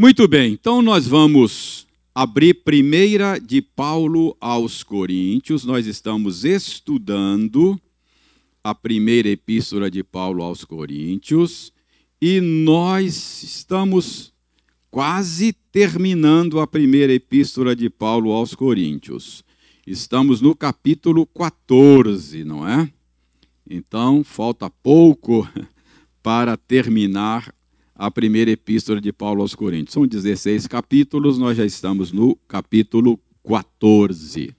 Muito bem, então nós vamos abrir primeira de Paulo aos Coríntios. Nós estamos estudando a primeira epístola de Paulo aos Coríntios e nós estamos quase terminando a primeira epístola de Paulo aos Coríntios. Estamos no capítulo 14, não é? Então, falta pouco para terminar a primeira epístola de Paulo aos Coríntios. São 16 capítulos, nós já estamos no capítulo 14.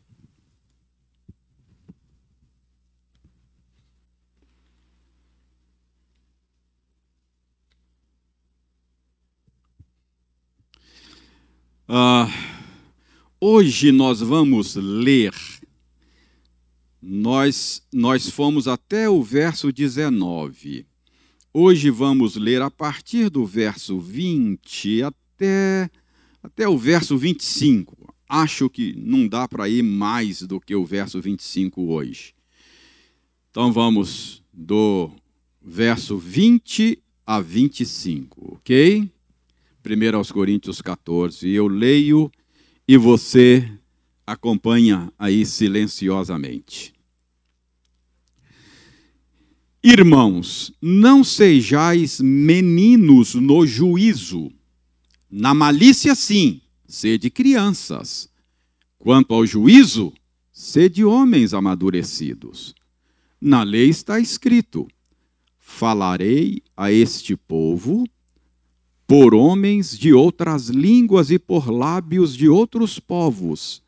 Ah, hoje nós vamos ler, nós, nós fomos até o verso 19. Hoje vamos ler a partir do verso 20 até, até o verso 25. Acho que não dá para ir mais do que o verso 25 hoje. Então vamos do verso 20 a 25, ok? Primeiro aos Coríntios 14. Eu leio e você acompanha aí silenciosamente. Irmãos, não sejais meninos no juízo. Na malícia, sim, sede crianças. Quanto ao juízo, sede homens amadurecidos. Na lei está escrito: Falarei a este povo por homens de outras línguas e por lábios de outros povos,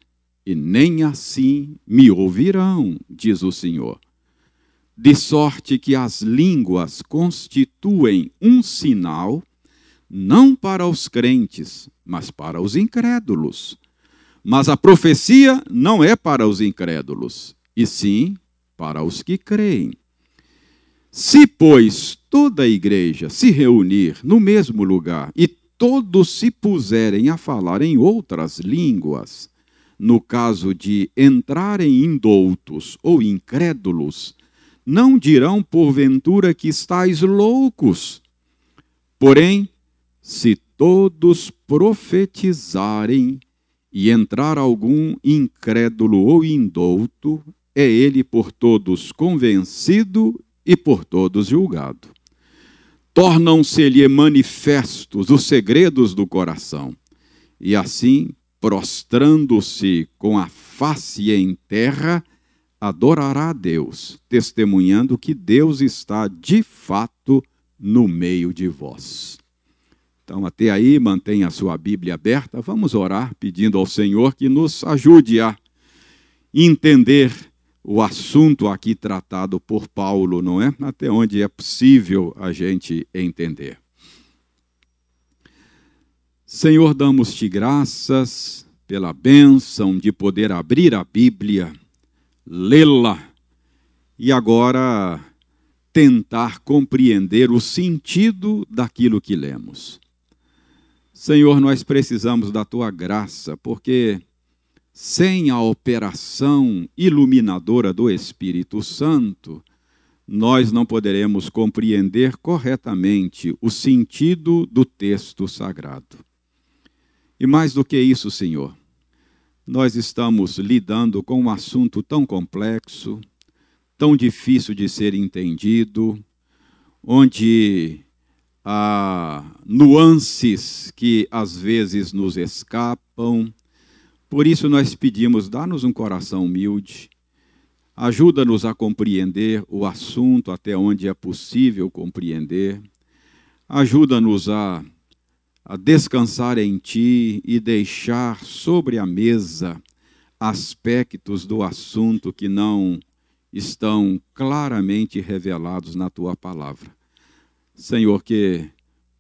e nem assim me ouvirão, diz o Senhor de sorte que as línguas constituem um sinal, não para os crentes, mas para os incrédulos. Mas a profecia não é para os incrédulos, e sim para os que creem. Se, pois, toda a igreja se reunir no mesmo lugar e todos se puserem a falar em outras línguas, no caso de entrarem indoutos ou incrédulos, não dirão porventura que estáis loucos. Porém, se todos profetizarem e entrar algum incrédulo ou indouto, é ele por todos convencido e por todos julgado. Tornam-se-lhe manifestos os segredos do coração, e assim, prostrando-se com a face em terra, adorará a Deus, testemunhando que Deus está de fato no meio de vós. Então, até aí, mantenha a sua Bíblia aberta. Vamos orar pedindo ao Senhor que nos ajude a entender o assunto aqui tratado por Paulo, não é? Até onde é possível a gente entender. Senhor, damos-te graças pela bênção de poder abrir a Bíblia lê-la e agora tentar compreender o sentido daquilo que lemos. Senhor, nós precisamos da tua graça, porque sem a operação iluminadora do Espírito Santo, nós não poderemos compreender corretamente o sentido do texto sagrado. E mais do que isso, Senhor, nós estamos lidando com um assunto tão complexo, tão difícil de ser entendido, onde há nuances que às vezes nos escapam. Por isso nós pedimos, dá-nos um coração humilde, ajuda-nos a compreender o assunto até onde é possível compreender, ajuda-nos a a descansar em ti e deixar sobre a mesa aspectos do assunto que não estão claramente revelados na tua palavra. Senhor, que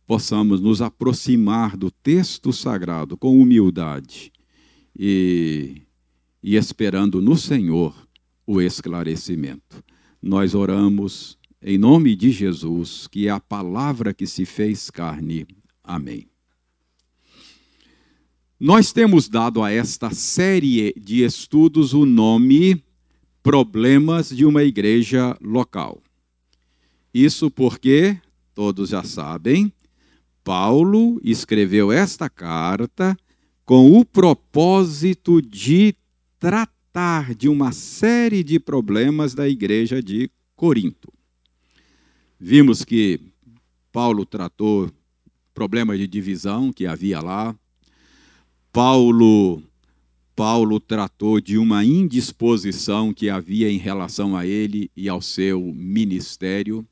possamos nos aproximar do texto sagrado com humildade e, e esperando no Senhor o esclarecimento. Nós oramos em nome de Jesus, que é a palavra que se fez carne. Amém. Nós temos dado a esta série de estudos o nome Problemas de uma Igreja Local. Isso porque, todos já sabem, Paulo escreveu esta carta com o propósito de tratar de uma série de problemas da igreja de Corinto. Vimos que Paulo tratou problemas de divisão que havia lá. Paulo Paulo tratou de uma indisposição que havia em relação a ele e ao seu ministério.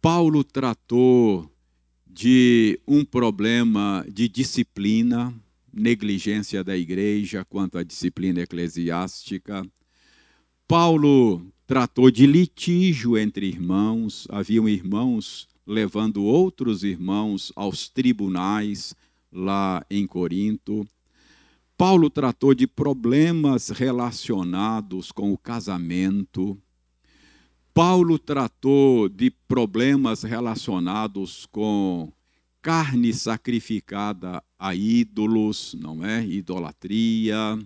Paulo tratou de um problema de disciplina, negligência da igreja quanto à disciplina eclesiástica. Paulo tratou de litígio entre irmãos, haviam irmãos levando outros irmãos aos tribunais lá em Corinto. Paulo tratou de problemas relacionados com o casamento. Paulo tratou de problemas relacionados com carne sacrificada a ídolos, não é? Idolatria.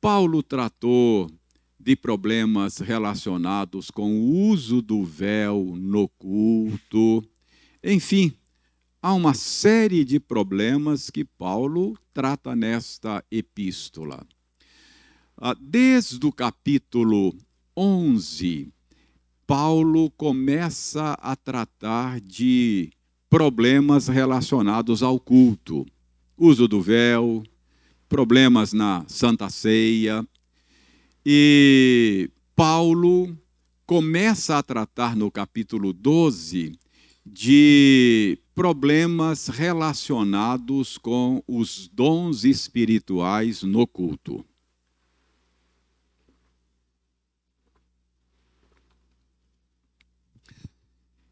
Paulo tratou de problemas relacionados com o uso do véu no culto. Enfim, há uma série de problemas que Paulo trata nesta epístola. Ah, desde o capítulo 11, Paulo começa a tratar de problemas relacionados ao culto, uso do véu, problemas na Santa Ceia, e Paulo começa a tratar no capítulo 12 de problemas relacionados com os dons espirituais no culto.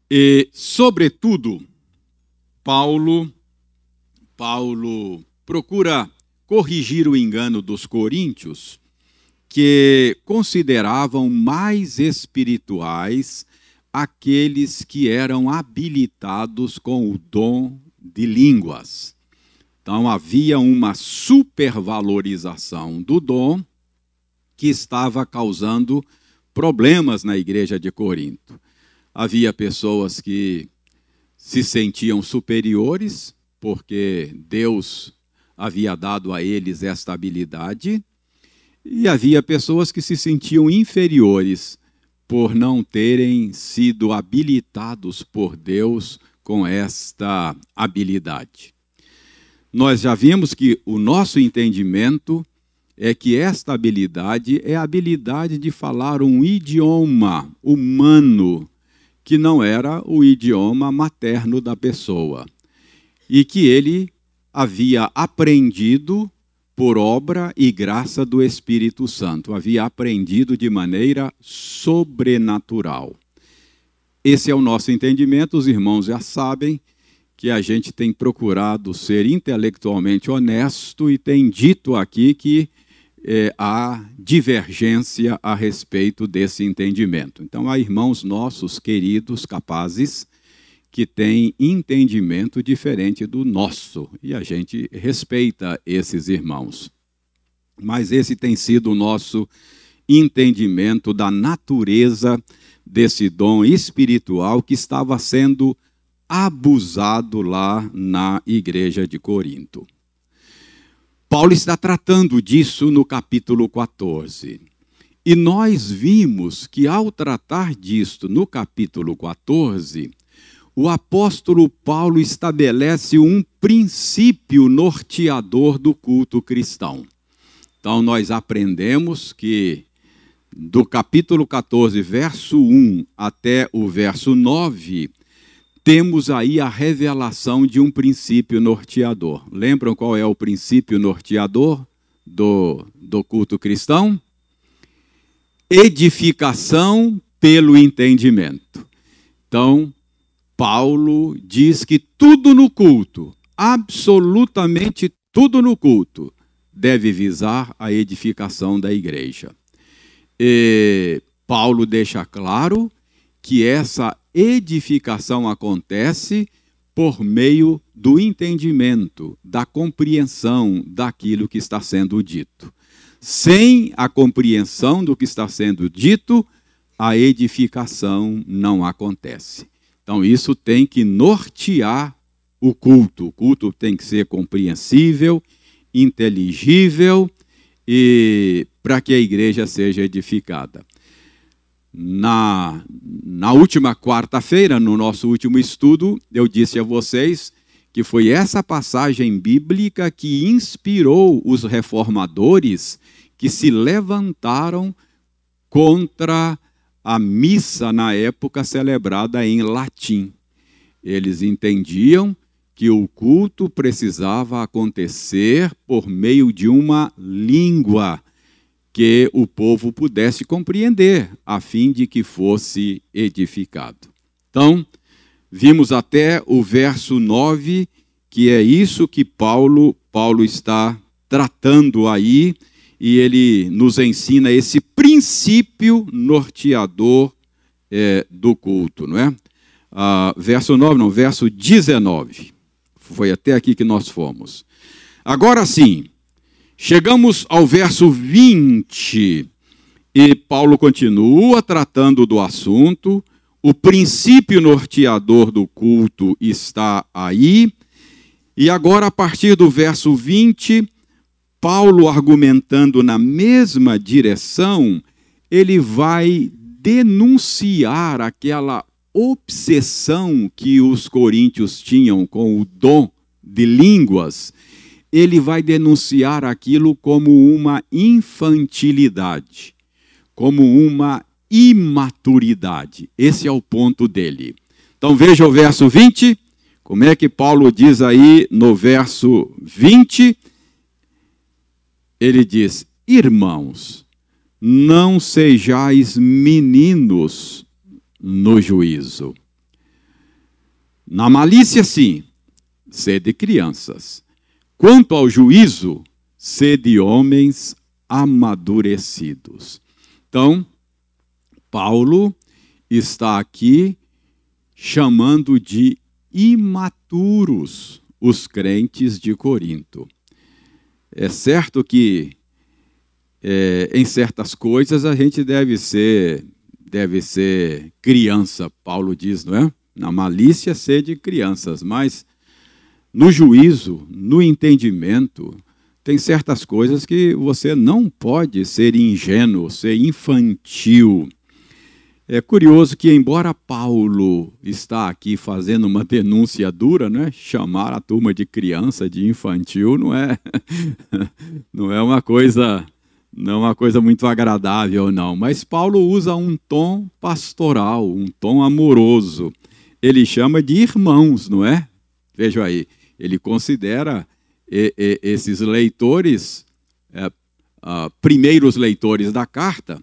E, sobretudo, Paulo Paulo procura corrigir o engano dos coríntios que consideravam mais espirituais aqueles que eram habilitados com o dom de línguas. Então havia uma supervalorização do dom que estava causando problemas na igreja de Corinto. Havia pessoas que se sentiam superiores porque Deus havia dado a eles esta habilidade e havia pessoas que se sentiam inferiores por não terem sido habilitados por Deus com esta habilidade. Nós já vimos que o nosso entendimento é que esta habilidade é a habilidade de falar um idioma humano que não era o idioma materno da pessoa e que ele havia aprendido por obra e graça do Espírito Santo. Havia aprendido de maneira sobrenatural. Esse é o nosso entendimento, os irmãos já sabem que a gente tem procurado ser intelectualmente honesto e tem dito aqui que é, há divergência a respeito desse entendimento. Então, há irmãos nossos queridos, capazes, que tem entendimento diferente do nosso e a gente respeita esses irmãos. Mas esse tem sido o nosso entendimento da natureza desse dom espiritual que estava sendo abusado lá na igreja de Corinto. Paulo está tratando disso no capítulo 14. E nós vimos que ao tratar disto no capítulo 14, o apóstolo Paulo estabelece um princípio norteador do culto cristão. Então, nós aprendemos que do capítulo 14, verso 1 até o verso 9, temos aí a revelação de um princípio norteador. Lembram qual é o princípio norteador do, do culto cristão? Edificação pelo entendimento. Então, Paulo diz que tudo no culto, absolutamente tudo no culto, deve visar a edificação da igreja. E Paulo deixa claro que essa edificação acontece por meio do entendimento, da compreensão daquilo que está sendo dito. Sem a compreensão do que está sendo dito, a edificação não acontece. Então, isso tem que nortear o culto. O culto tem que ser compreensível, inteligível e para que a igreja seja edificada. Na, na última quarta-feira, no nosso último estudo, eu disse a vocês que foi essa passagem bíblica que inspirou os reformadores que se levantaram contra a missa na época celebrada em latim. Eles entendiam que o culto precisava acontecer por meio de uma língua que o povo pudesse compreender, a fim de que fosse edificado. Então, vimos até o verso 9, que é isso que Paulo, Paulo está tratando aí, e ele nos ensina esse princípio norteador é, do culto, não é? Ah, verso 9, não, verso 19. Foi até aqui que nós fomos. Agora sim, chegamos ao verso 20 e Paulo continua tratando do assunto. O princípio norteador do culto está aí. E agora, a partir do verso 20, Paulo argumentando na mesma direção, ele vai denunciar aquela obsessão que os coríntios tinham com o dom de línguas, ele vai denunciar aquilo como uma infantilidade, como uma imaturidade. Esse é o ponto dele. Então veja o verso 20, como é que Paulo diz aí no verso 20? Ele diz: Irmãos, não sejais meninos no juízo. Na malícia, sim, sede crianças. Quanto ao juízo, sede homens amadurecidos. Então, Paulo está aqui chamando de imaturos os crentes de Corinto. É certo que é, em certas coisas a gente deve ser deve ser criança, Paulo diz, não é? Na malícia ser de crianças, mas no juízo, no entendimento, tem certas coisas que você não pode ser ingênuo, ser infantil. É curioso que, embora Paulo está aqui fazendo uma denúncia dura, né? chamar a turma de criança, de infantil, não é, não é uma coisa não é uma coisa muito agradável, não. Mas Paulo usa um tom pastoral, um tom amoroso. Ele chama de irmãos, não é? Veja aí, ele considera esses leitores, é, primeiros leitores da carta,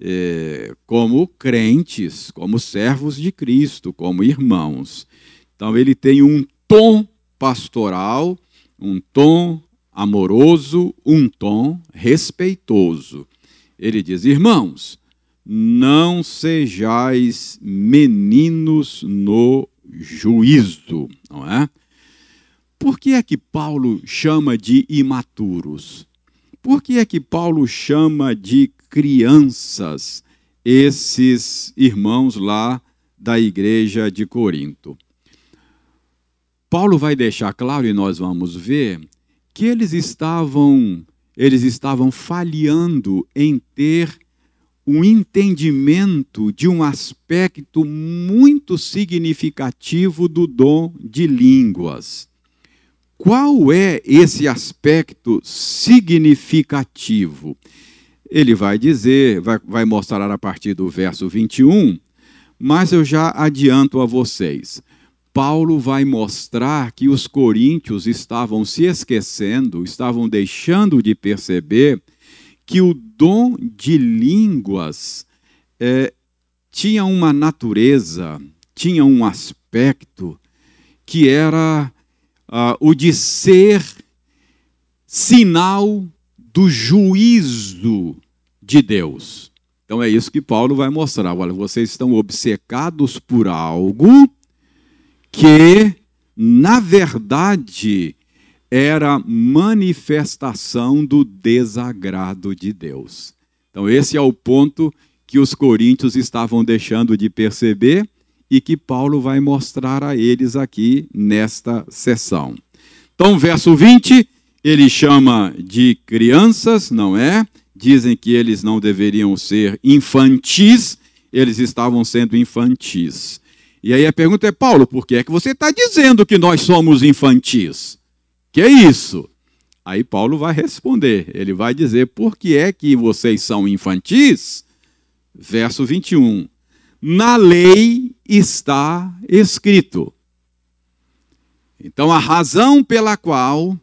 é, como crentes, como servos de Cristo, como irmãos. Então ele tem um tom pastoral, um tom amoroso, um tom respeitoso. Ele diz: Irmãos, não sejais meninos no juízo, não é? Por que é que Paulo chama de imaturos? Por que é que Paulo chama de crianças esses irmãos lá da igreja de Corinto? Paulo vai deixar claro, e nós vamos ver, que eles estavam eles estavam falhando em ter um entendimento de um aspecto muito significativo do dom de línguas. Qual é esse aspecto significativo? Ele vai dizer, vai, vai mostrar a partir do verso 21, mas eu já adianto a vocês. Paulo vai mostrar que os coríntios estavam se esquecendo, estavam deixando de perceber que o dom de línguas é, tinha uma natureza, tinha um aspecto que era uh, o de ser sinal do juízo de Deus. Então é isso que Paulo vai mostrar. Olha, vocês estão obcecados por algo que, na verdade, era manifestação do desagrado de Deus. Então, esse é o ponto que os coríntios estavam deixando de perceber e que Paulo vai mostrar a eles aqui nesta sessão. Então, verso 20, ele chama de crianças, não é? Dizem que eles não deveriam ser infantis, eles estavam sendo infantis. E aí a pergunta é, Paulo, por que é que você está dizendo que nós somos infantis? Que é isso? Aí Paulo vai responder, ele vai dizer, por que é que vocês são infantis? Verso 21. Na lei está escrito. Então, a razão pela qual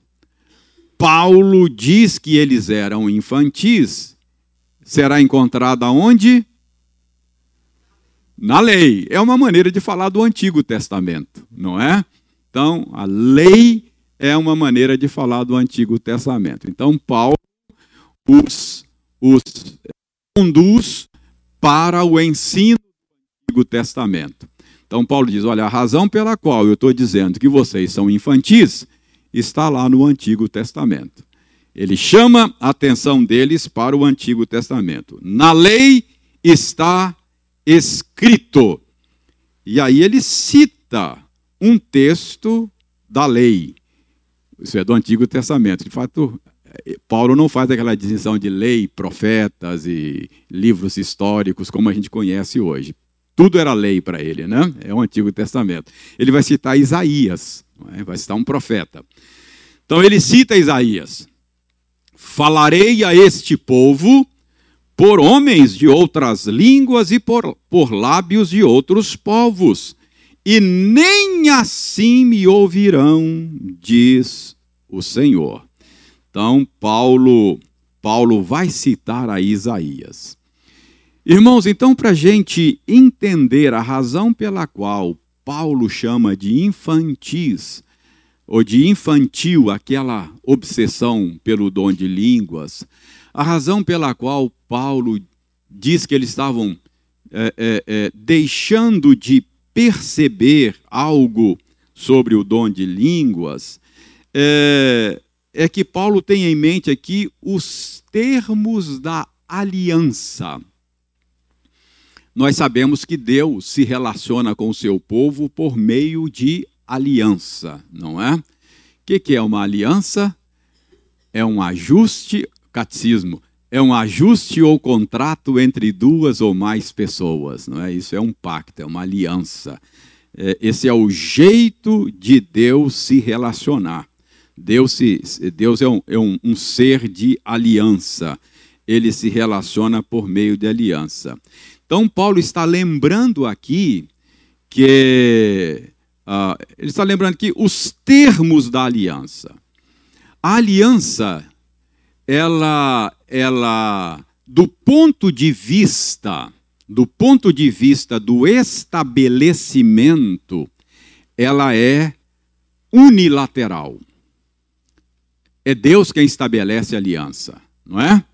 Paulo diz que eles eram infantis será encontrada onde? Na lei. É uma maneira de falar do Antigo Testamento, não é? Então, a lei é uma maneira de falar do Antigo Testamento. Então, Paulo os, os conduz para o ensino Antigo Testamento. Então, Paulo diz: olha, a razão pela qual eu estou dizendo que vocês são infantis está lá no Antigo Testamento. Ele chama a atenção deles para o Antigo Testamento. Na lei está escrito. E aí ele cita um texto da lei. Isso é do Antigo Testamento. De fato, Paulo não faz aquela distinção de lei, profetas e livros históricos como a gente conhece hoje. Tudo era lei para ele, né? É o Antigo Testamento. Ele vai citar Isaías, é? vai citar um profeta. Então ele cita Isaías: Falarei a este povo por homens de outras línguas e por, por lábios de outros povos, e nem assim me ouvirão, diz o Senhor. Então, Paulo, Paulo vai citar a Isaías. Irmãos, então, para a gente entender a razão pela qual Paulo chama de infantis, ou de infantil, aquela obsessão pelo dom de línguas, a razão pela qual Paulo diz que eles estavam é, é, é, deixando de perceber algo sobre o dom de línguas, é, é que Paulo tem em mente aqui os termos da aliança nós sabemos que Deus se relaciona com o seu povo por meio de aliança, não é? O que, é uma aliança? É um ajuste, catecismo, é um ajuste ou contrato entre duas ou mais pessoas, não é? Isso é um pacto, é uma aliança. É, esse é o jeito de Deus se relacionar. Deus, se, Deus é, um, é um, um ser de aliança. Ele se relaciona por meio de aliança. Então, Paulo está lembrando aqui que. Uh, ele está lembrando aqui os termos da aliança. A aliança, ela, ela, do ponto de vista, do ponto de vista do estabelecimento, ela é unilateral. É Deus quem estabelece a aliança, não é?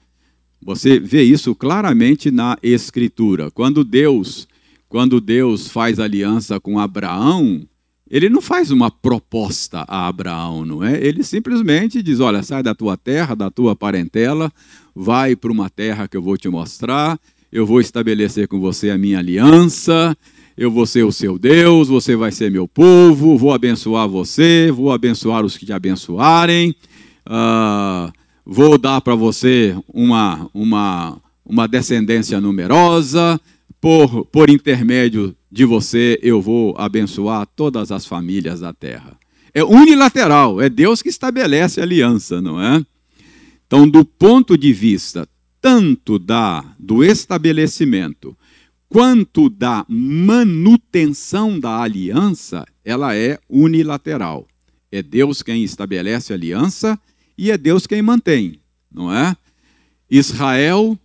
Você vê isso claramente na escritura. Quando Deus, quando Deus faz aliança com Abraão, ele não faz uma proposta a Abraão, não é? Ele simplesmente diz: "Olha, sai da tua terra, da tua parentela, vai para uma terra que eu vou te mostrar, eu vou estabelecer com você a minha aliança, eu vou ser o seu Deus, você vai ser meu povo, vou abençoar você, vou abençoar os que te abençoarem. Uh, vou dar para você uma, uma, uma descendência numerosa, por, por intermédio de você eu vou abençoar todas as famílias da terra. É unilateral, é Deus que estabelece a aliança, não é? Então, do ponto de vista tanto da do estabelecimento quanto da manutenção da aliança, ela é unilateral. É Deus quem estabelece a aliança e é Deus quem mantém, não é? Israel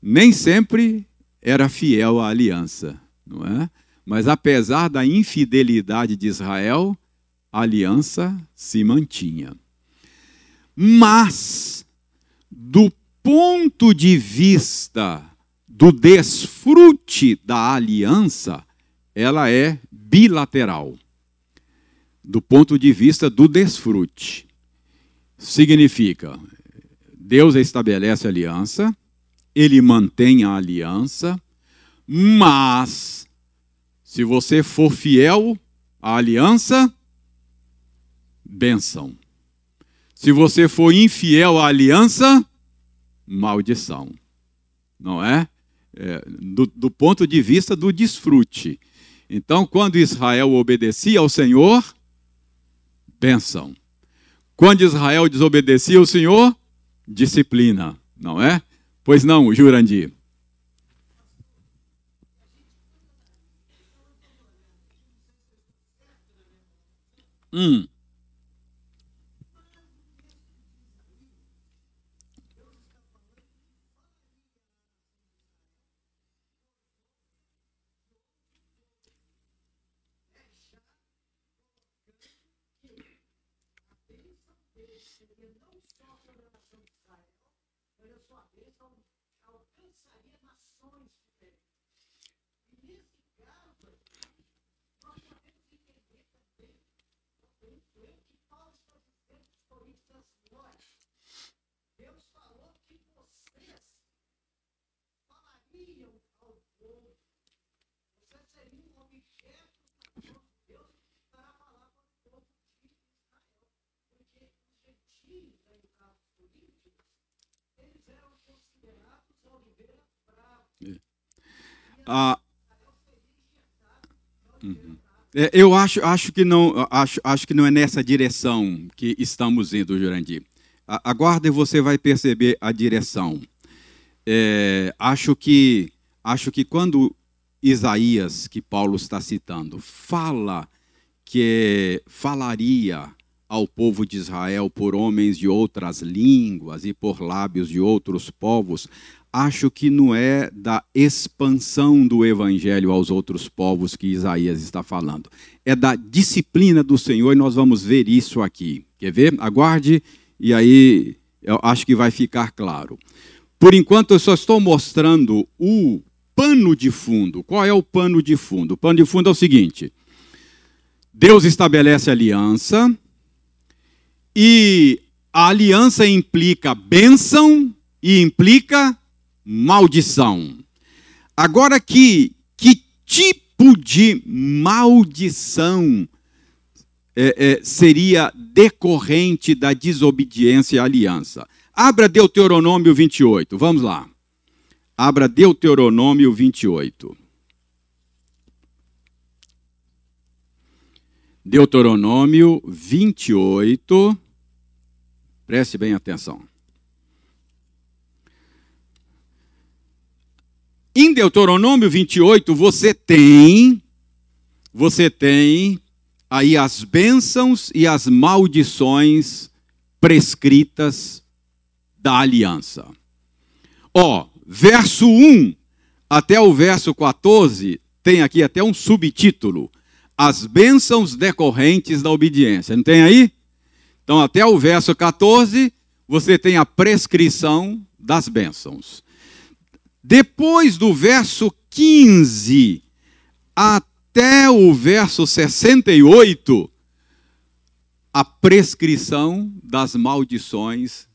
nem sempre era fiel à aliança, não é? Mas apesar da infidelidade de Israel, a aliança se mantinha. Mas, do ponto de vista do desfrute da aliança, ela é bilateral. Do ponto de vista do desfrute significa Deus estabelece aliança, ele mantém a aliança, mas Se você for fiel à aliança, benção. Se você for infiel à aliança, maldição. Não é? é do, do ponto de vista do desfrute. Então, quando Israel obedecia ao Senhor, bênção. Quando Israel desobedecia ao Senhor, disciplina, não é? Pois não, Jurandir. Hum. sua bênção alcançaria nações. Ah, é, eu acho, acho, que não, acho, acho que não é nessa direção que estamos indo, Jurandir. Aguarde e você vai perceber a direção. É, acho que acho que quando Isaías, que Paulo está citando, fala que falaria ao povo de Israel por homens de outras línguas e por lábios de outros povos, acho que não é da expansão do evangelho aos outros povos que Isaías está falando. É da disciplina do Senhor e nós vamos ver isso aqui. Quer ver? Aguarde e aí eu acho que vai ficar claro. Por enquanto eu só estou mostrando o pano de fundo. Qual é o pano de fundo? O pano de fundo é o seguinte: Deus estabelece aliança e a aliança implica bênção e implica maldição. Agora que que tipo de maldição é, é, seria decorrente da desobediência à aliança? Abra Deuteronômio 28, vamos lá. Abra Deuteronômio 28. Deuteronômio 28. Preste bem atenção. Em Deuteronômio 28, você tem você tem aí as bênçãos e as maldições prescritas da aliança. Ó, verso 1 até o verso 14 tem aqui até um subtítulo: As bênçãos decorrentes da obediência. Não tem aí? Então, até o verso 14, você tem a prescrição das bênçãos. Depois do verso 15 até o verso 68, a prescrição das maldições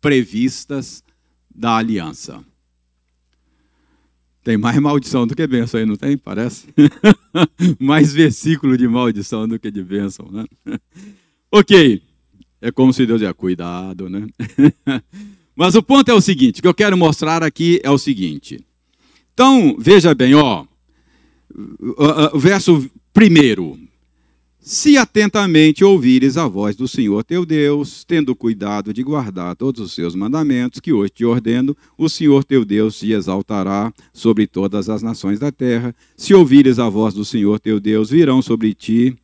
previstas da aliança. Tem mais maldição do que bênção aí, não tem? Parece? mais versículo de maldição do que de bênção, né? ok. É como se Deus dizia, cuidado, né? Mas o ponto é o seguinte, o que eu quero mostrar aqui é o seguinte. Então, veja bem, ó, o verso primeiro. Se atentamente ouvires a voz do Senhor teu Deus, tendo cuidado de guardar todos os seus mandamentos que hoje te ordeno, o Senhor teu Deus se exaltará sobre todas as nações da terra. Se ouvires a voz do Senhor teu Deus, virão sobre ti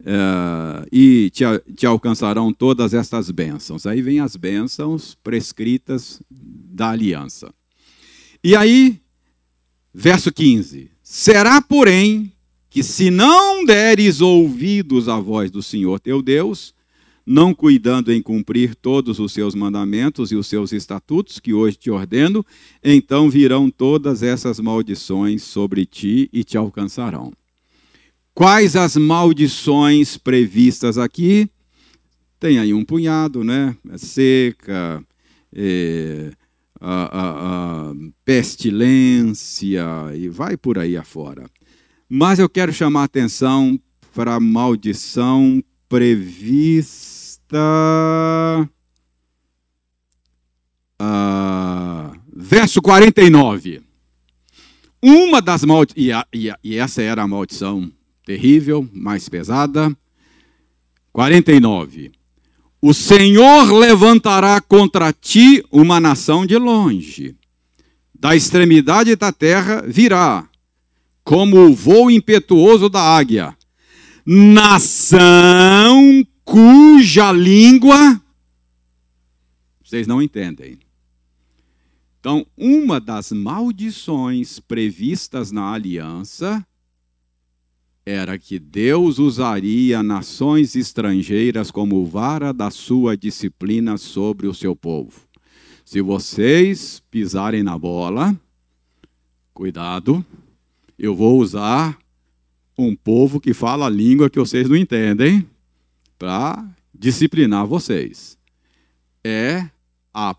Uh, e te, te, alcançarão todas estas bênçãos. Aí vem as bênçãos prescritas da aliança. E aí, verso 15: Será, porém, que se não deres ouvidos à voz do Senhor teu Deus, não cuidando em cumprir todos os seus mandamentos e os seus estatutos que hoje te ordeno, então virão todas essas maldições sobre ti e te alcançarão. Quais as maldições previstas aqui? Tem aí um punhado, né? É seca, é, a, a, a pestilência e vai por aí afora. Mas eu quero chamar atenção para a maldição prevista. Ah, verso 49. Uma das maldições, e, e essa era a maldição terrível, mais pesada. 49. O Senhor levantará contra ti uma nação de longe. Da extremidade da terra virá, como o voo impetuoso da águia. Nação cuja língua vocês não entendem. Então, uma das maldições previstas na aliança era que Deus usaria nações estrangeiras como vara da sua disciplina sobre o seu povo. Se vocês pisarem na bola, cuidado, eu vou usar um povo que fala a língua que vocês não entendem para disciplinar vocês. É a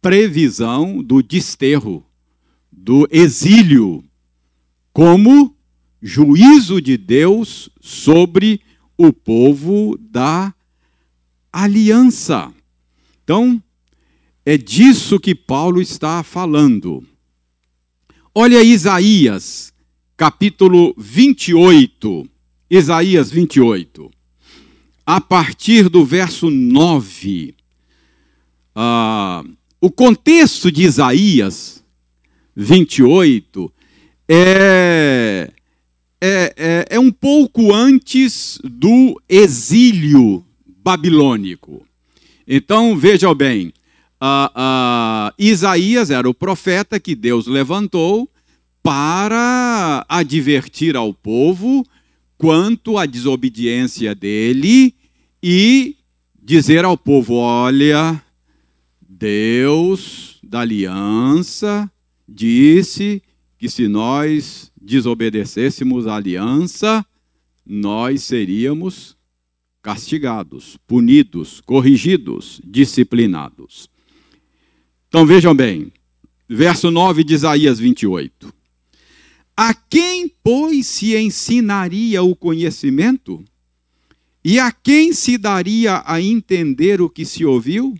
previsão do desterro, do exílio, como juízo de Deus sobre o povo da aliança. Então, é disso que Paulo está falando. Olha Isaías, capítulo 28. Isaías 28. A partir do verso 9. Ah, o contexto de Isaías 28 é é, é, é um pouco antes do exílio babilônico. Então, vejam bem, Isaías era o profeta que Deus levantou para advertir ao povo quanto à desobediência dele e dizer ao povo: olha, Deus da aliança disse que se nós desobedecêssemos a aliança, nós seríamos castigados, punidos, corrigidos, disciplinados. Então vejam bem, verso 9 de Isaías 28. A quem, pois, se ensinaria o conhecimento? E a quem se daria a entender o que se ouviu?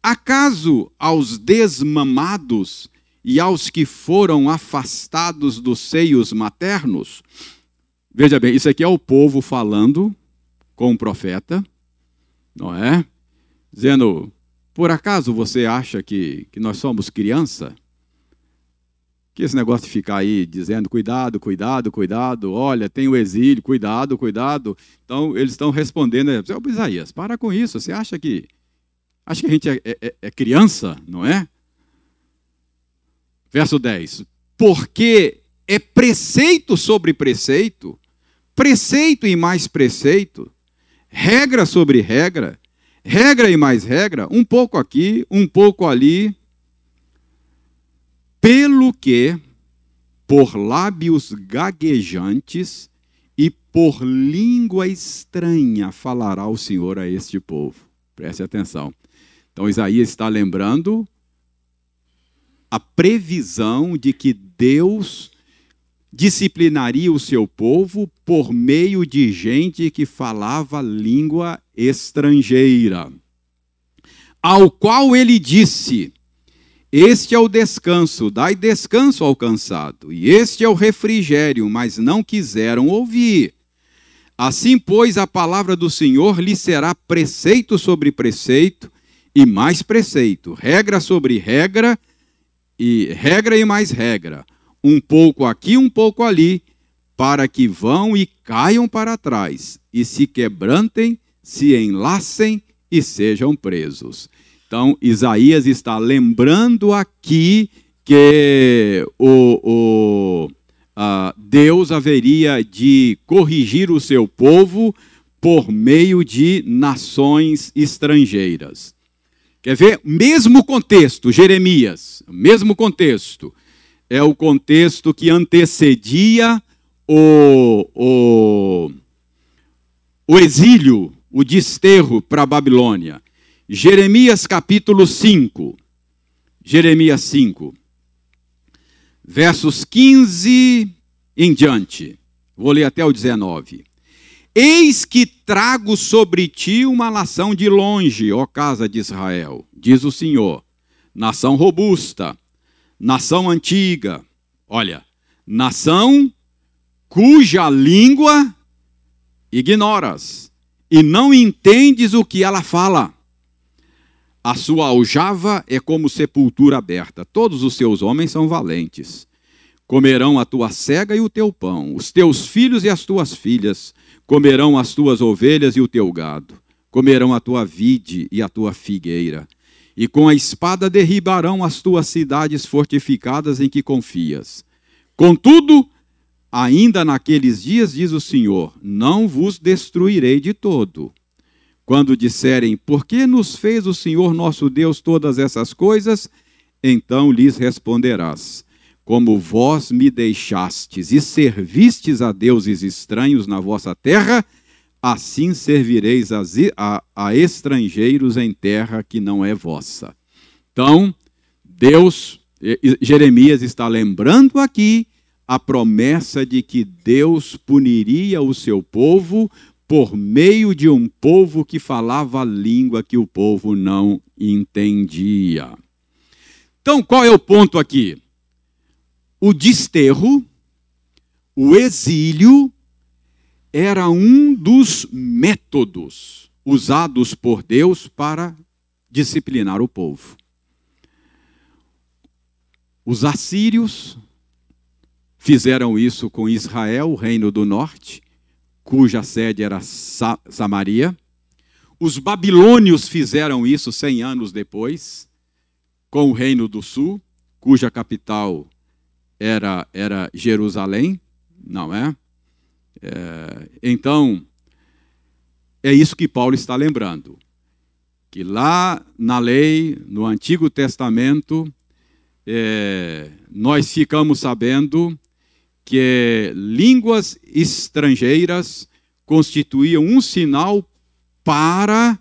Acaso aos desmamados e aos que foram afastados dos seios maternos. Veja bem, isso aqui é o povo falando com o profeta, não é? Dizendo: por acaso você acha que, que nós somos criança? Que esse negócio de ficar aí dizendo cuidado, cuidado, cuidado, olha, tem o exílio, cuidado, cuidado. Então, eles estão respondendo, Isaías, para com isso, você acha que. Acha que a gente é, é, é criança, não é? Verso 10: Porque é preceito sobre preceito, preceito e mais preceito, regra sobre regra, regra e mais regra, um pouco aqui, um pouco ali, pelo que, por lábios gaguejantes e por língua estranha falará o Senhor a este povo. Preste atenção. Então Isaías está lembrando a previsão de que Deus disciplinaria o seu povo por meio de gente que falava língua estrangeira. Ao qual ele disse: Este é o descanso, dai descanso ao cansado, e este é o refrigério, mas não quiseram ouvir. Assim, pois, a palavra do Senhor lhe será preceito sobre preceito, e mais preceito, regra sobre regra, e regra e mais regra, um pouco aqui, um pouco ali, para que vão e caiam para trás, e se quebrantem, se enlacem e sejam presos. Então, Isaías está lembrando aqui que o, o Deus haveria de corrigir o seu povo por meio de nações estrangeiras. Quer ver? Mesmo contexto, Jeremias, mesmo contexto. É o contexto que antecedia o, o, o exílio, o desterro para a Babilônia. Jeremias capítulo 5. Jeremias 5. Versos 15 em diante. Vou ler até o 19. Eis que trago sobre ti uma nação de longe, ó casa de Israel, diz o Senhor, nação robusta, nação antiga, olha, nação cuja língua ignoras e não entendes o que ela fala. A sua aljava é como sepultura aberta. Todos os seus homens são valentes. Comerão a tua cega e o teu pão. Os teus filhos e as tuas filhas comerão as tuas ovelhas e o teu gado. Comerão a tua vide e a tua figueira. E com a espada derribarão as tuas cidades fortificadas em que confias. Contudo, ainda naqueles dias, diz o Senhor, não vos destruirei de todo quando disserem: Por que nos fez o Senhor nosso Deus todas essas coisas? Então lhes responderás: Como vós me deixastes e servistes a deuses estranhos na vossa terra, assim servireis a, a, a estrangeiros em terra que não é vossa. Então, Deus, Jeremias está lembrando aqui a promessa de que Deus puniria o seu povo por meio de um povo que falava a língua que o povo não entendia. Então, qual é o ponto aqui? O desterro, o exílio, era um dos métodos usados por Deus para disciplinar o povo. Os assírios fizeram isso com Israel, o reino do norte, cuja sede era Sa Samaria. Os babilônios fizeram isso cem anos depois, com o Reino do Sul, cuja capital era, era Jerusalém, não é? é? Então, é isso que Paulo está lembrando. Que lá na lei, no Antigo Testamento, é, nós ficamos sabendo que línguas estrangeiras constituíam um sinal para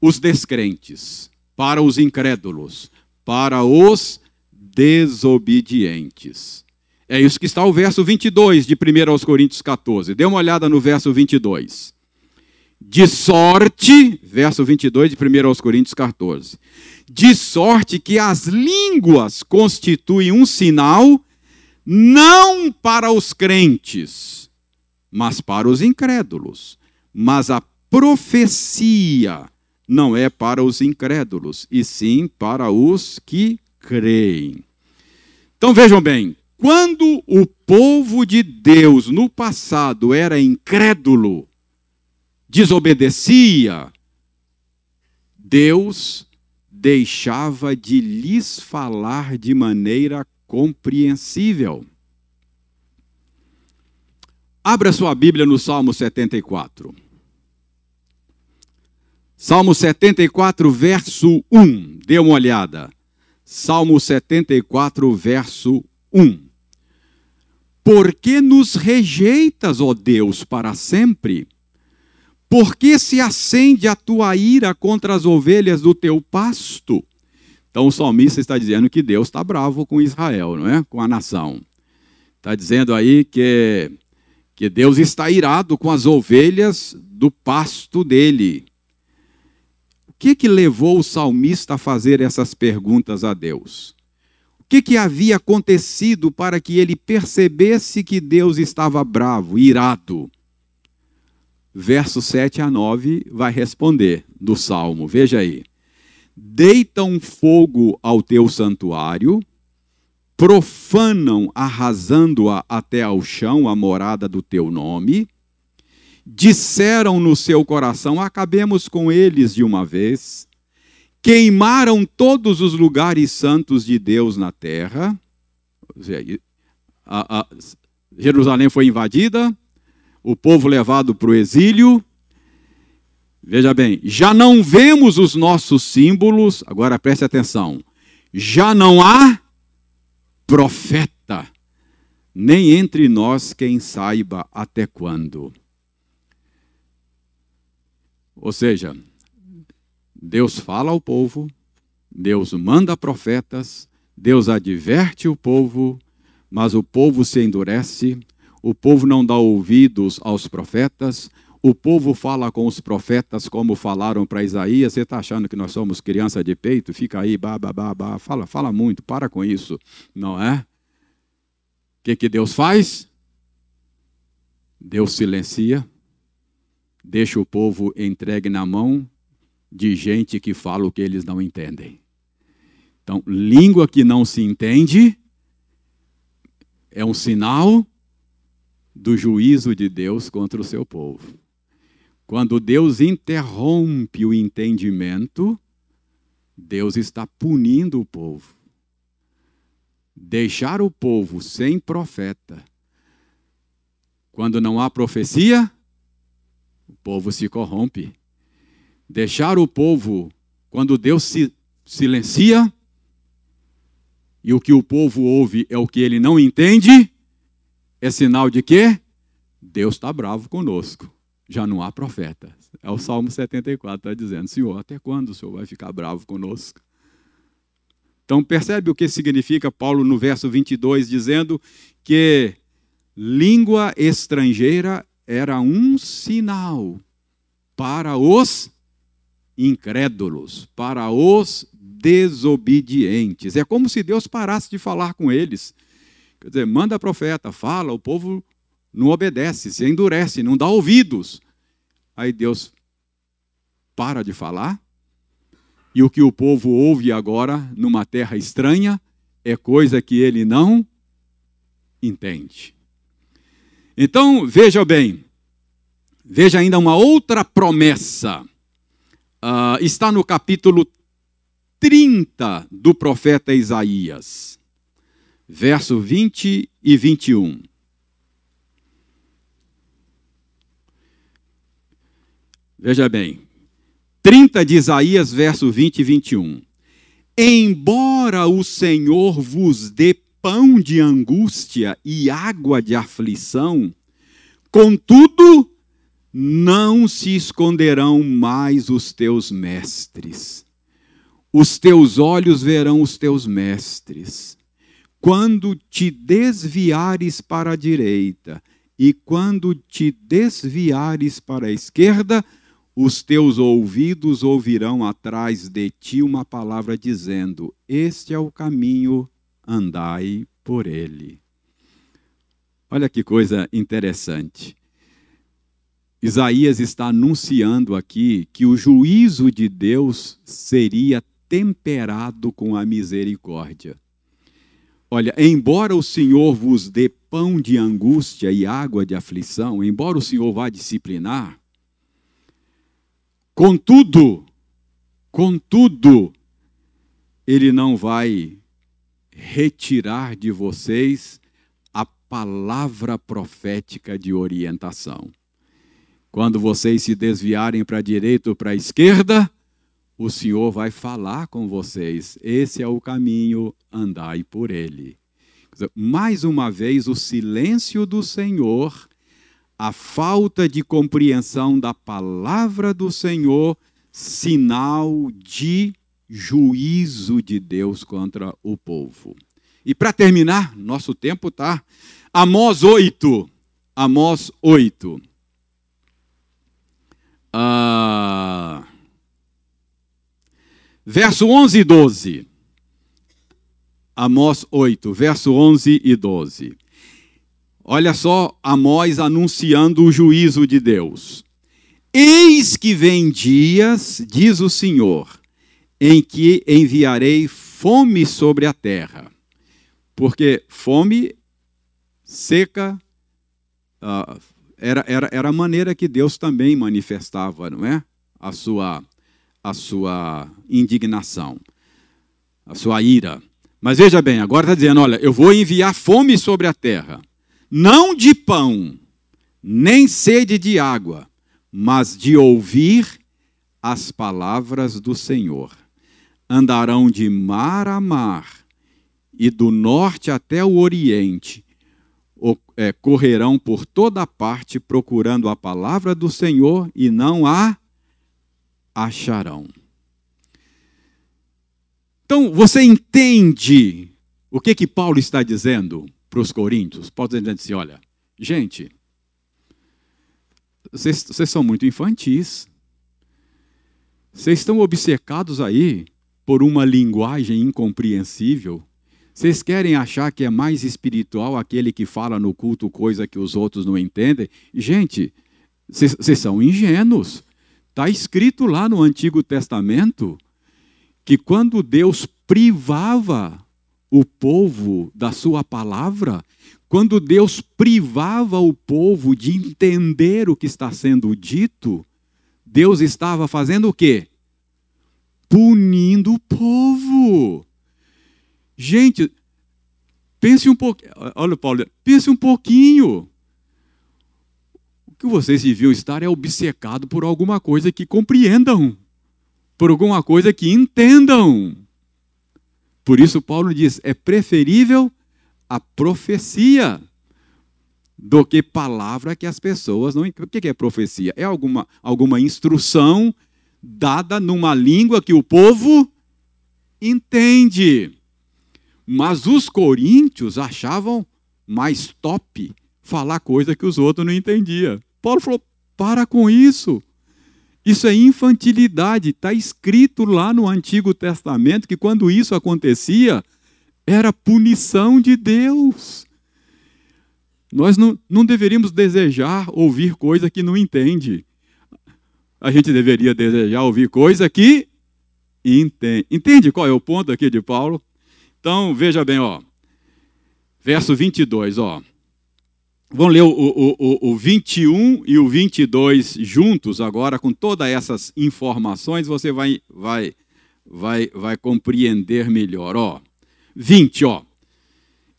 os descrentes, para os incrédulos, para os desobedientes. É isso que está o verso 22 de 1 aos Coríntios 14. Dê uma olhada no verso 22. De sorte, verso 22 de 1 aos Coríntios 14. De sorte que as línguas constituem um sinal não para os crentes, mas para os incrédulos. Mas a profecia não é para os incrédulos, e sim para os que creem. Então vejam bem, quando o povo de Deus no passado era incrédulo, desobedecia, Deus deixava de lhes falar de maneira compreensível. Abra sua Bíblia no Salmo 74. Salmo 74, verso 1. Dê uma olhada. Salmo 74, verso 1. Por que nos rejeitas, ó Deus, para sempre? Por que se acende a tua ira contra as ovelhas do teu pasto? Então o salmista está dizendo que Deus está bravo com Israel, não é? Com a nação. Está dizendo aí que, que Deus está irado com as ovelhas do pasto dele. Que que levou o salmista a fazer essas perguntas a Deus? O que que havia acontecido para que ele percebesse que Deus estava bravo, irado? Verso 7 a 9 vai responder do salmo. Veja aí deitam fogo ao teu santuário, profanam, arrasando-a até ao chão, a morada do teu nome, disseram no seu coração: acabemos com eles de uma vez, queimaram todos os lugares santos de Deus na terra. Jerusalém foi invadida, o povo levado para o exílio, Veja bem, já não vemos os nossos símbolos, agora preste atenção. Já não há profeta, nem entre nós quem saiba até quando. Ou seja, Deus fala ao povo, Deus manda profetas, Deus adverte o povo, Mas o povo se endurece, o povo não dá ouvidos aos profetas, o povo fala com os profetas como falaram para Isaías. Você está achando que nós somos criança de peito? Fica aí, bah, bah. Fala, fala muito, para com isso. Não é? O que, que Deus faz? Deus silencia, deixa o povo entregue na mão de gente que fala o que eles não entendem. Então, língua que não se entende é um sinal do juízo de Deus contra o seu povo. Quando Deus interrompe o entendimento, Deus está punindo o povo. Deixar o povo sem profeta. Quando não há profecia, o povo se corrompe. Deixar o povo, quando Deus se silencia, e o que o povo ouve é o que ele não entende, é sinal de que Deus está bravo conosco já não há profeta. É o Salmo 74, está dizendo, Senhor, até quando o Senhor vai ficar bravo conosco? Então percebe o que significa Paulo no verso 22, dizendo que língua estrangeira era um sinal para os incrédulos, para os desobedientes. É como se Deus parasse de falar com eles. Quer dizer, manda profeta, fala, o povo não obedece, se endurece, não dá ouvidos. Aí Deus para de falar, e o que o povo ouve agora, numa terra estranha, é coisa que ele não entende. Então, veja bem, veja ainda uma outra promessa. Uh, está no capítulo 30 do profeta Isaías, verso 20 e 21. Veja bem, 30 de Isaías, verso 20 e 21. Embora o Senhor vos dê pão de angústia e água de aflição, contudo, não se esconderão mais os teus mestres. Os teus olhos verão os teus mestres. Quando te desviares para a direita e quando te desviares para a esquerda, os teus ouvidos ouvirão atrás de ti uma palavra dizendo: Este é o caminho, andai por ele. Olha que coisa interessante. Isaías está anunciando aqui que o juízo de Deus seria temperado com a misericórdia. Olha, embora o Senhor vos dê pão de angústia e água de aflição, embora o Senhor vá disciplinar, Contudo, contudo, ele não vai retirar de vocês a palavra profética de orientação. Quando vocês se desviarem para a direita ou para a esquerda, o Senhor vai falar com vocês. Esse é o caminho, andai por ele. Mais uma vez, o silêncio do Senhor a falta de compreensão da palavra do Senhor, sinal de juízo de Deus contra o povo. E para terminar, nosso tempo está. Amós 8. Amós 8. Ah, verso 11 e 12. Amós 8, verso 11 e 12. Olha só Amós anunciando o juízo de Deus. Eis que vem dias, diz o Senhor, em que enviarei fome sobre a terra. Porque fome seca uh, era, era, era a maneira que Deus também manifestava, não é? A sua, a sua indignação, a sua ira. Mas veja bem, agora está dizendo: olha, eu vou enviar fome sobre a terra não de pão, nem sede de água, mas de ouvir as palavras do Senhor. Andarão de mar a mar, e do norte até o oriente, é, correrão por toda parte procurando a palavra do Senhor e não a acharão. Então, você entende o que que Paulo está dizendo? para os coríntios. Paulo está dizendo assim: olha, gente, vocês, vocês são muito infantis. Vocês estão obcecados aí por uma linguagem incompreensível. Vocês querem achar que é mais espiritual aquele que fala no culto coisa que os outros não entendem? Gente, vocês são ingênuos. Está escrito lá no Antigo Testamento que quando Deus privava o povo da sua palavra, quando Deus privava o povo de entender o que está sendo dito, Deus estava fazendo o quê? Punindo o povo. Gente, pense um pouquinho. Olha, Paulo, pense um pouquinho. O que vocês deviam estar é obcecado por alguma coisa que compreendam, por alguma coisa que entendam. Por isso, Paulo diz: é preferível a profecia do que palavra que as pessoas não. O que é profecia? É alguma, alguma instrução dada numa língua que o povo entende. Mas os coríntios achavam mais top falar coisa que os outros não entendiam. Paulo falou: para com isso. Isso é infantilidade. Está escrito lá no Antigo Testamento que quando isso acontecia, era punição de Deus. Nós não, não deveríamos desejar ouvir coisa que não entende. A gente deveria desejar ouvir coisa que entende. Entende qual é o ponto aqui de Paulo? Então, veja bem, ó. Verso 22, ó. Vamos ler o, o, o, o 21 e o 22 juntos agora, com todas essas informações, você vai, vai, vai, vai compreender melhor. Ó, 20, ó.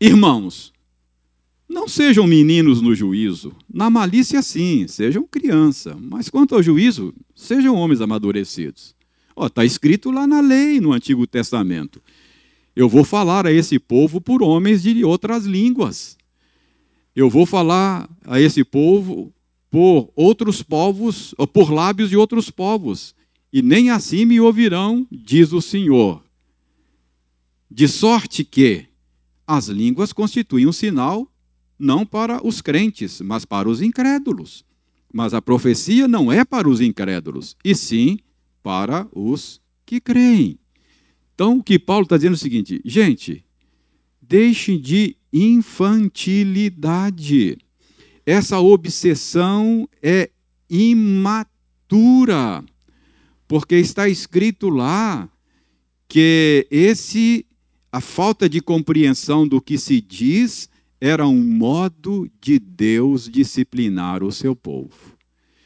Irmãos, não sejam meninos no juízo, na malícia sim, sejam criança, mas quanto ao juízo, sejam homens amadurecidos. Está escrito lá na lei, no Antigo Testamento. Eu vou falar a esse povo por homens de outras línguas eu vou falar a esse povo por outros povos, por lábios de outros povos, e nem assim me ouvirão, diz o Senhor. De sorte que as línguas constituem um sinal não para os crentes, mas para os incrédulos. Mas a profecia não é para os incrédulos, e sim para os que creem. Então, o que Paulo está dizendo é o seguinte: gente, deixem de infantilidade. Essa obsessão é imatura, porque está escrito lá que esse a falta de compreensão do que se diz era um modo de Deus disciplinar o seu povo.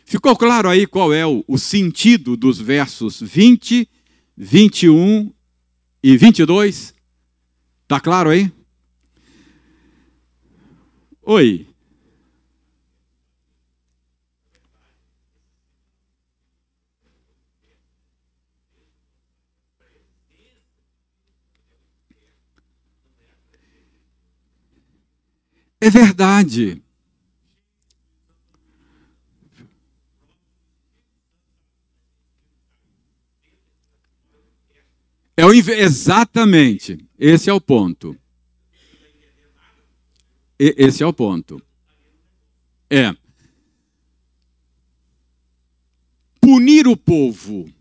Ficou claro aí qual é o, sentido dos versos 20, 21 e 22? Está claro aí? Oi. É verdade. É o exatamente. Esse é o ponto. Esse é o ponto. É. Punir o povo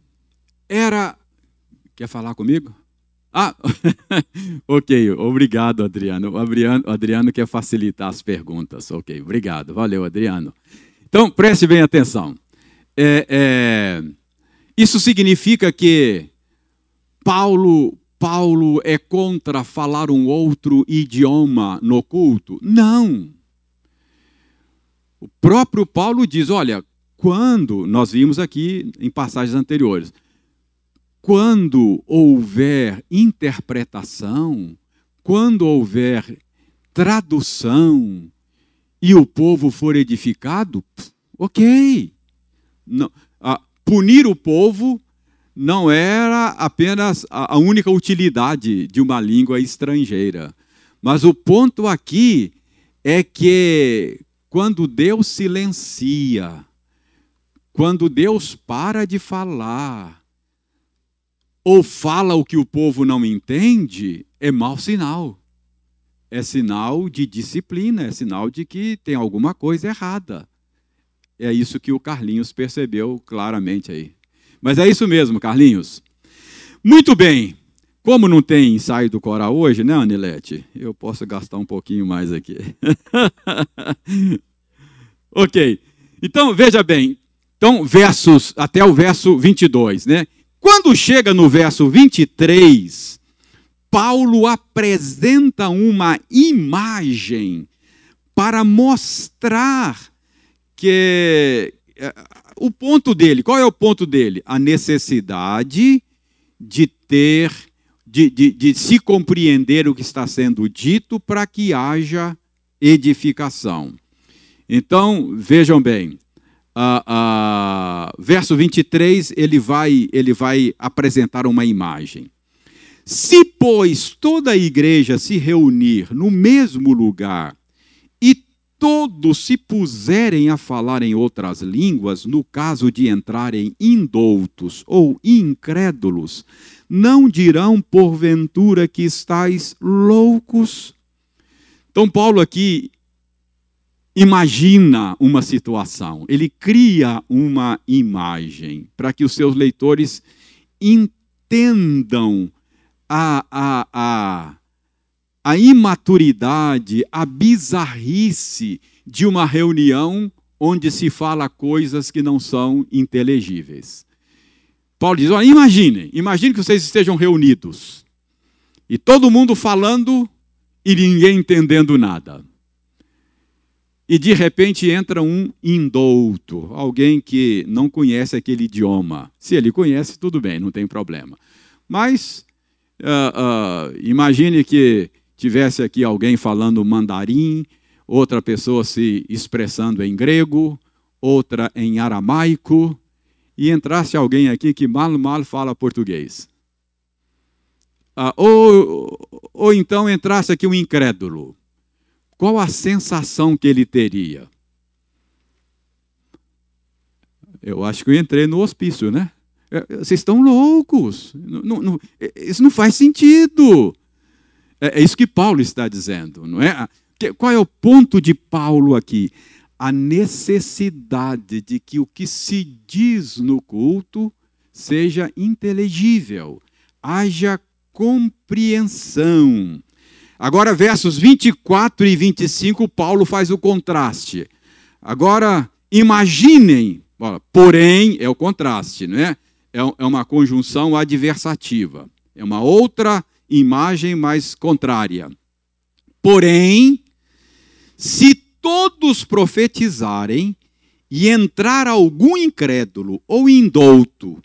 era. Quer falar comigo? Ah, ok, obrigado, Adriano. O Adriano, Adriano quer facilitar as perguntas. Ok, obrigado, valeu, Adriano. Então, preste bem atenção. É, é, isso significa que Paulo Paulo é contra falar um outro idioma no culto? Não. O próprio Paulo diz: olha, quando, nós vimos aqui em passagens anteriores, quando houver interpretação, quando houver tradução e o povo for edificado, ok. Não, punir o povo não era apenas a única utilidade de uma língua estrangeira. Mas o ponto aqui é que quando Deus silencia, quando Deus para de falar, ou fala o que o povo não entende, é mau sinal. é sinal de disciplina, é sinal de que tem alguma coisa errada. É isso que o Carlinhos percebeu claramente aí. Mas é isso mesmo, Carlinhos. Muito bem. Como não tem ensaio do coral hoje, né, Anilete? Eu posso gastar um pouquinho mais aqui. ok. Então, veja bem. Então, versos, até o verso 22, né? Quando chega no verso 23, Paulo apresenta uma imagem para mostrar que eh, o ponto dele, qual é o ponto dele? A necessidade de ter, de, de, de se compreender o que está sendo dito para que haja edificação. Então, vejam bem, verso 23, ele vai, ele vai apresentar uma imagem. Se, pois, toda a igreja se reunir no mesmo lugar e todos se puserem a falar em outras línguas, no caso de entrarem indoutos ou incrédulos, não dirão porventura que estáis loucos? Então, Paulo aqui imagina uma situação, ele cria uma imagem para que os seus leitores entendam a, a, a, a imaturidade, a bizarrice de uma reunião onde se fala coisas que não são inteligíveis. Paulo diz: olha, imaginem, imagine que vocês estejam reunidos e todo mundo falando e ninguém entendendo nada. E de repente entra um indouto, alguém que não conhece aquele idioma. Se ele conhece, tudo bem, não tem problema. Mas uh, uh, imagine que tivesse aqui alguém falando mandarim, outra pessoa se expressando em grego, outra em aramaico, e entrasse alguém aqui que mal mal fala português. Uh, ou, ou então entrasse aqui um incrédulo. Qual a sensação que ele teria? Eu acho que eu entrei no hospício, né? É, vocês estão loucos. Não, não, é, isso não faz sentido. É, é, isso que Paulo está dizendo, não é? Qual é o ponto de Paulo aqui? A necessidade de que o que se diz no culto seja inteligível, haja compreensão. Agora, versos 24 e 25, Paulo faz o contraste. Agora, imaginem, porém, é o contraste, não é? É, é uma conjunção adversativa. É uma outra imagem mais contrária. Porém, se todos profetizarem e entrar algum incrédulo ou indouto,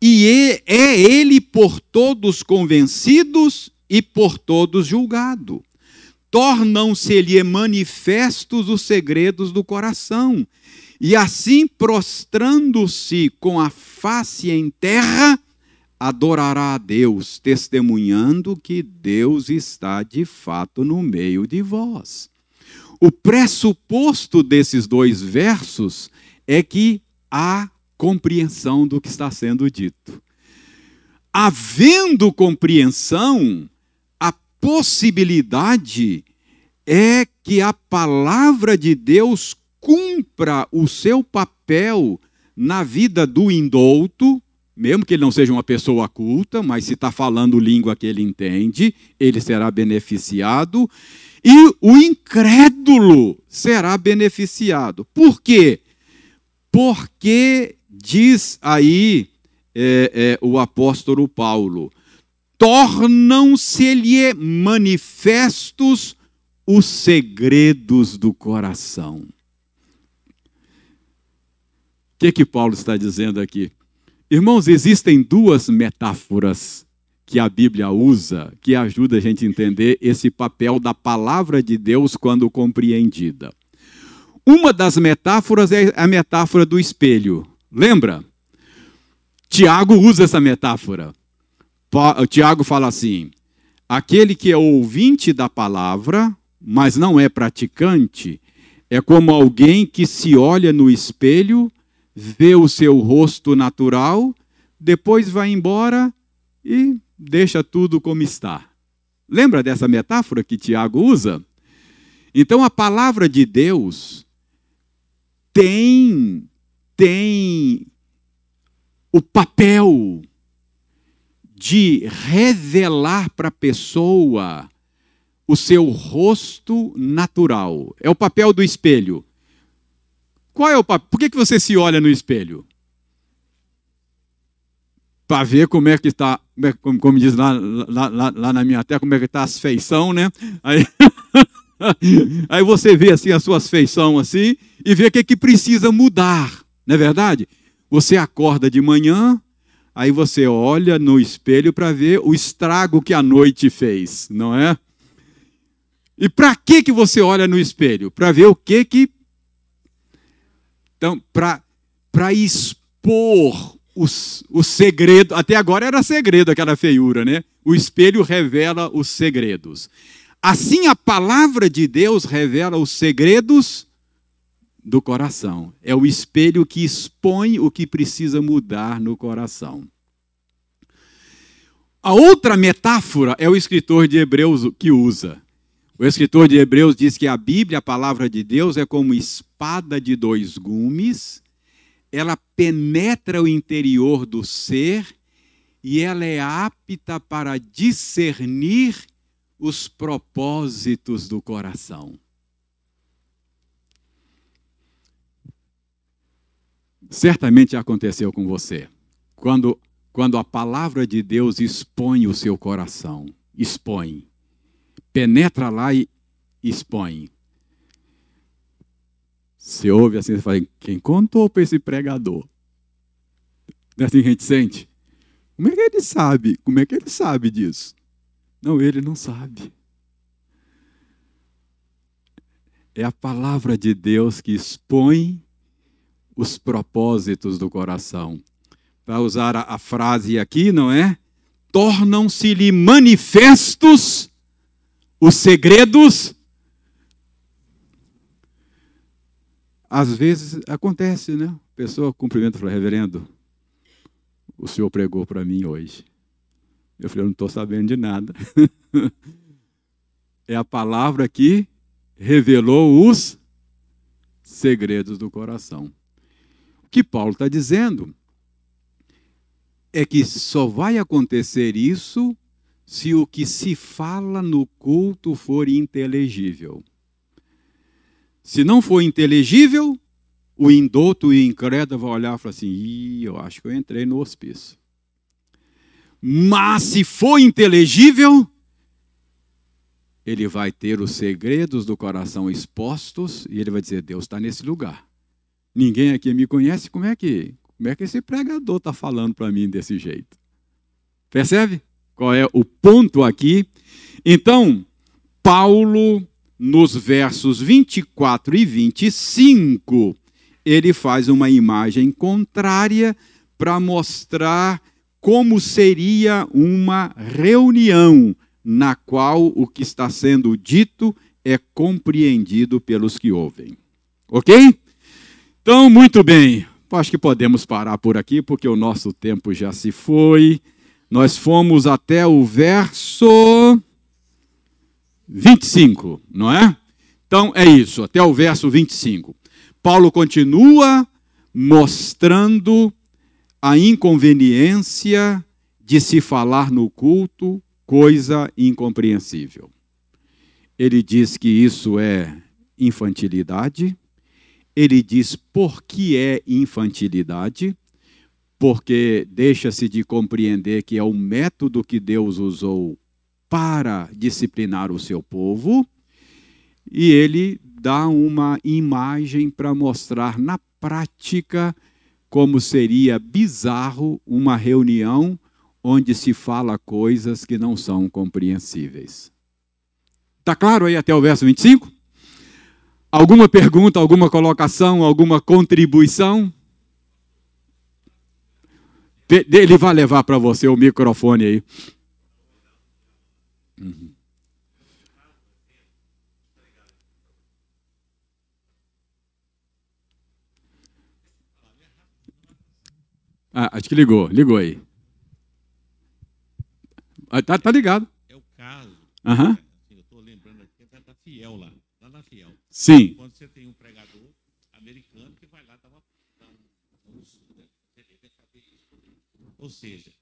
e é ele por todos convencidos e por todos julgado, tornam-se-lhe manifestos os segredos do coração, e assim, prostrando-se com a face em terra, adorará a Deus, testemunhando que Deus está de fato no meio de vós. O pressuposto desses dois versos é que há compreensão do que está sendo dito. Havendo compreensão, possibilidade é que a palavra de Deus cumpra o seu papel na vida do indouto, mesmo que ele não seja uma pessoa culta, mas se está falando língua que ele entende, ele será beneficiado. E o incrédulo será beneficiado. Por quê? Porque diz aí é, é, o apóstolo Paulo: tornam-se-lhe manifestos os segredos do coração que, que Paulo está dizendo aqui? Irmãos, existem duas metáforas que a Bíblia usa que ajuda a gente a entender esse papel da palavra de Deus quando compreendida. Uma das metáforas é a metáfora do espelho. Lembra? Tiago usa essa metáfora. Tiago fala assim: aquele que é ouvinte da palavra, mas não é praticante, é como alguém que se olha no espelho vê o seu rosto natural, depois vai embora e deixa tudo como está. Lembra dessa metáfora que Tiago usa? Então a palavra de Deus tem tem o papel de revelar para a pessoa o seu rosto natural. É o papel do espelho. Qual é o papel? Por que, que você se olha no espelho? Para ver como é que está, como, como, diz lá, lá, lá, lá, na minha terra, como é que está as feição, né? Aí, aí você vê assim as suas feições assim e vê o que, é que precisa mudar, não é verdade? Você acorda de manhã, aí você olha no espelho para ver o estrago que a noite fez, não é? E para que que você olha no espelho? Para ver o que que então, para expor os, o segredo, até agora era segredo aquela feiura, né? O espelho revela os segredos. Assim, a palavra de Deus revela os segredos do coração. É o espelho que expõe o que precisa mudar no coração. A outra metáfora é o escritor de Hebreus que usa. O escritor de Hebreus diz que a Bíblia, a palavra de Deus, é como espada de dois gumes, ela penetra o interior do ser e ela é apta para discernir os propósitos do coração. Certamente aconteceu com você, quando, quando a palavra de Deus expõe o seu coração, expõe penetra lá e expõe. Você ouve assim, você fala, quem contou para esse pregador? Não é assim que a gente sente? Como é que ele sabe? Como é que ele sabe disso? Não, ele não sabe. É a palavra de Deus que expõe os propósitos do coração. Para usar a, a frase aqui, não é? Tornam-se-lhe manifestos os segredos. Às vezes acontece, né? A pessoa cumprimenta e fala, reverendo, o senhor pregou para mim hoje. Eu falei, eu não estou sabendo de nada. é a palavra que revelou os segredos do coração. Que Paulo está dizendo é que só vai acontecer isso se o que se fala no culto for inteligível. Se não for inteligível, o indouto e incrédulo vão olhar e falar assim: Ih, eu acho que eu entrei no hospício. Mas se for inteligível, ele vai ter os segredos do coração expostos e ele vai dizer: Deus está nesse lugar. Ninguém aqui me conhece, como é que, como é que esse pregador está falando para mim desse jeito? Percebe? Qual é o ponto aqui? Então, Paulo, nos versos 24 e 25, ele faz uma imagem contrária para mostrar como seria uma reunião na qual o que está sendo dito é compreendido pelos que ouvem. Ok? Então, muito bem. Acho que podemos parar por aqui, porque o nosso tempo já se foi. Nós fomos até o verso 25, não é? Então é isso, até o verso 25. Paulo continua mostrando a inconveniência de se falar no culto coisa incompreensível. Ele diz que isso é infantilidade. Ele diz por que é infantilidade porque deixa-se de compreender que é o método que Deus usou para disciplinar o seu povo, e ele dá uma imagem para mostrar na prática como seria bizarro uma reunião onde se fala coisas que não são compreensíveis. Está claro aí até o verso 25? Alguma pergunta, alguma colocação, alguma contribuição? Ele vai levar para você o microfone aí. Uhum. Ah, acho que ligou, ligou aí. Ah, tá, tá ligado. É o caso Aham. Eu estou lembrando aqui até da Fiel lá, lá na Fiel. Sim. Quando você tem um pregador americano que vai lá dar uma. um- um- isso. Ou seja,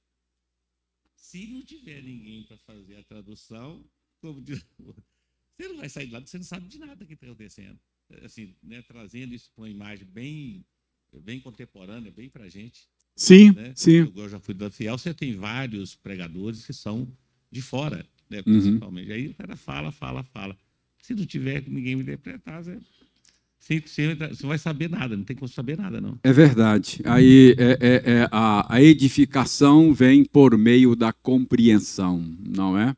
se não tiver ninguém para fazer a tradução, como diz- você não vai sair de lá, você não sabe de nada que está acontecendo. Assim, né, trazendo isso para uma imagem bem, bem contemporânea, bem para a gente. Sim, Né? sim. Eu já fui da Fiel, você tem vários pregadores que são de fora, né, Uhum. principalmente. Aí o cara fala, fala, fala. Se não tiver ninguém me interpretar, você, você, você vai saber nada, não tem como saber nada, não. É verdade. Aí é, é- é a, a edificação vem por meio da compreensão, não é?